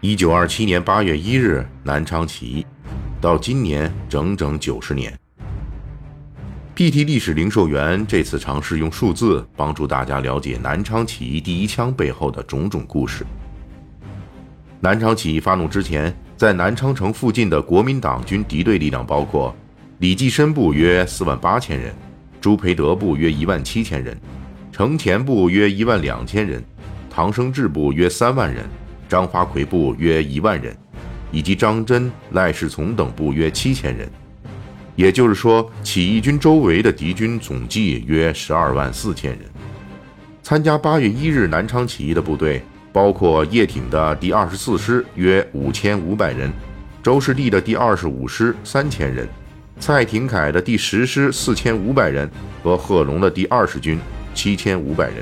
一九二七年八月一日，南昌起义，到今年整整九十年。PT 历史零售员这次尝试用数字帮助大家了解南昌起义第一枪背后的种种故事。南昌起义发怒之前，在南昌城附近的国民党军敌对力量包括李济深部约四万八千人，朱培德部约一万七千人，程潜部约一万两千人，唐生智部约三万人，张发奎部约一万人，以及张真、赖世从等部约七千人。也就是说，起义军周围的敌军总计约十二万四千人。参加八月一日南昌起义的部队包括叶挺的第二十四师约五千五百人，周士第的第二十五师三千人，蔡廷锴的第十师四千五百人和贺龙的第二十军七千五百人，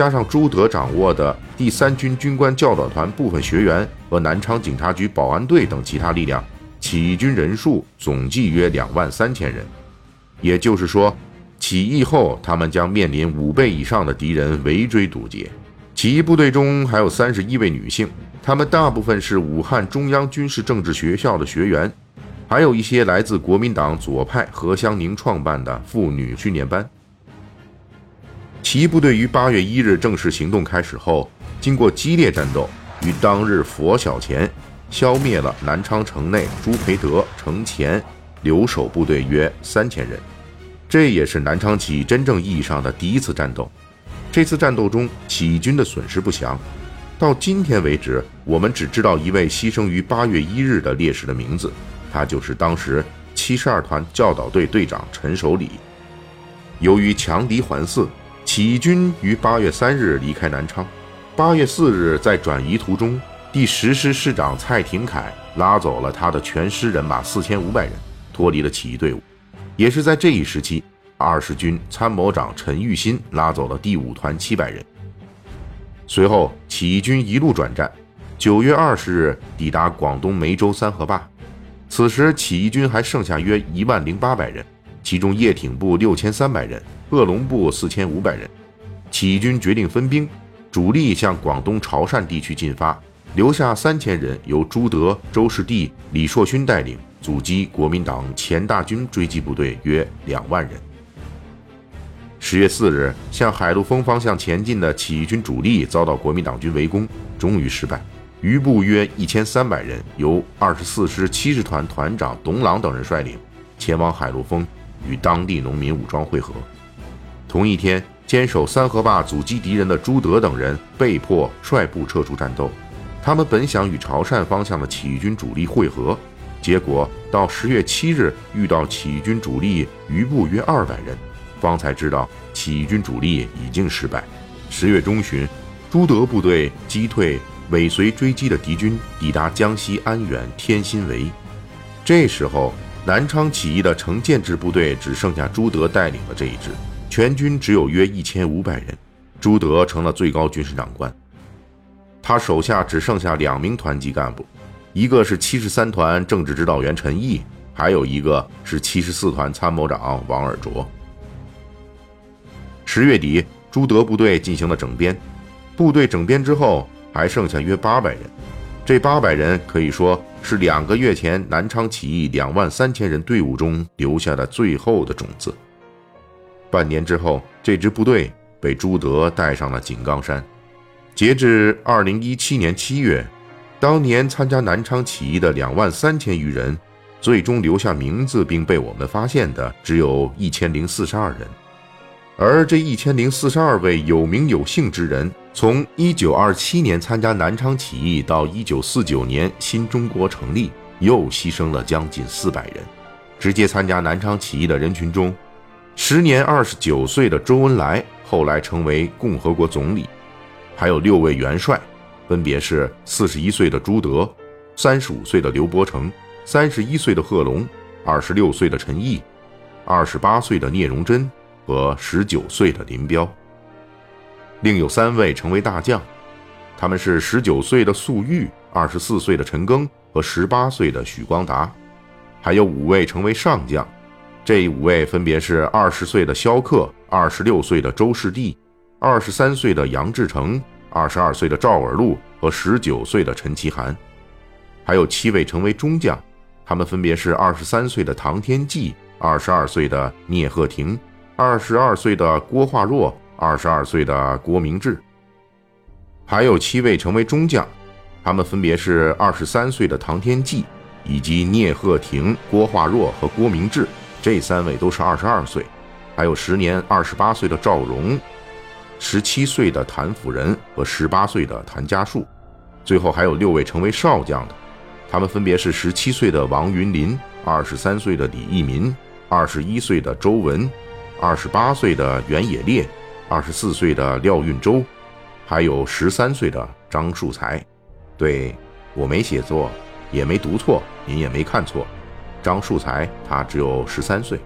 加上朱德掌握的第三军军官教导团部分学员和南昌警察局保安队等其他力量。起义军人数总计约两万三千人，也就是说，起义后他们将面临五倍以上的敌人围追堵截。起义部队中还有三十一位女性，她们大部分是武汉中央军事政治学校的学员，还有一些来自国民党左派何香凝创办的妇女训练班。起义部队于八月一日正式行动开始后，经过激烈战斗，于当日拂晓前。消灭了南昌城内朱培德、程潜留守部队约三千人，这也是南昌起义真正意义上的第一次战斗。这次战斗中，起义军的损失不详。到今天为止，我们只知道一位牺牲于八月一日的烈士的名字，他就是当时七十二团教导队队长陈守礼。由于强敌环伺，起义军于八月三日离开南昌。八月四日，在转移途中。第十师师长蔡廷锴拉走了他的全师人马四千五百人，脱离了起义队伍。也是在这一时期，二十军参谋长陈玉新拉走了第五团七百人。随后，起义军一路转战，九月二十日抵达广东梅州三河坝。此时，起义军还剩下约一万零八百人，其中叶挺部六千三百人，贺龙部四千五百人。起义军决定分兵，主力向广东潮汕地区进发。留下三千人，由朱德、周士第、李硕勋带领，阻击国民党前大军追击部队约两万人。十月四日，向海陆丰方向前进的起义军主力遭到国民党军围攻，终于失败。余部约一千三百人，由二十四师七十团团长董朗等人率领，前往海陆丰与当地农民武装会合。同一天，坚守三河坝阻击敌人的朱德等人被迫率部撤出战斗。他们本想与潮汕方向的起义军主力会合，结果到十月七日遇到起义军主力余部约二百人，方才知道起义军主力已经失败。十月中旬，朱德部队击退尾随追击的敌军，抵达江西安远天心围。这时候，南昌起义的成建制部队只剩下朱德带领的这一支，全军只有约一千五百人。朱德成了最高军事长官。他手下只剩下两名团级干部，一个是七十三团政治指导员陈毅，还有一个是七十四团参谋长王尔琢。十月底，朱德部队进行了整编，部队整编之后还剩下约八百人，这八百人可以说是两个月前南昌起义两万三千人队伍中留下的最后的种子。半年之后，这支部队被朱德带上了井冈山。截至二零一七年七月，当年参加南昌起义的两万三千余人，最终留下名字并被我们发现的只有一千零四十二人。而这一千零四十二位有名有姓之人，从一九二七年参加南昌起义到一九四九年新中国成立，又牺牲了将近四百人。直接参加南昌起义的人群中，时年二十九岁的周恩来后来成为共和国总理。还有六位元帅，分别是四十一岁的朱德、三十五岁的刘伯承、三十一岁的贺龙、二十六岁的陈毅、二十八岁的聂荣臻和十九岁的林彪。另有三位成为大将，他们是十九岁的粟裕、二十四岁的陈赓和十八岁的许光达。还有五位成为上将，这五位分别是二十岁的萧克、二十六岁的周士第。二十三岁的杨志成，二十二岁的赵尔陆和十九岁的陈其涵，还有七位成为中将，他们分别是二十三岁的唐天际、二十二岁的聂鹤亭、二十二岁的郭化若、二十二岁的郭明志。还有七位成为中将，他们分别是二十三岁的唐天际，以及聂鹤亭、郭化若和郭明志，这三位都是二十二岁。还有时年二十八岁的赵荣，十七岁的谭辅仁和十八岁的谭家树。最后还有六位成为少将的，他们分别是十七岁的王云林、二十三岁的李义民、二十一岁的周文、二十八岁的袁野烈、二十四岁的廖运周。还有十三岁的张树才，对我没写错，也没读错，您也没看错，张树才他只有十三岁。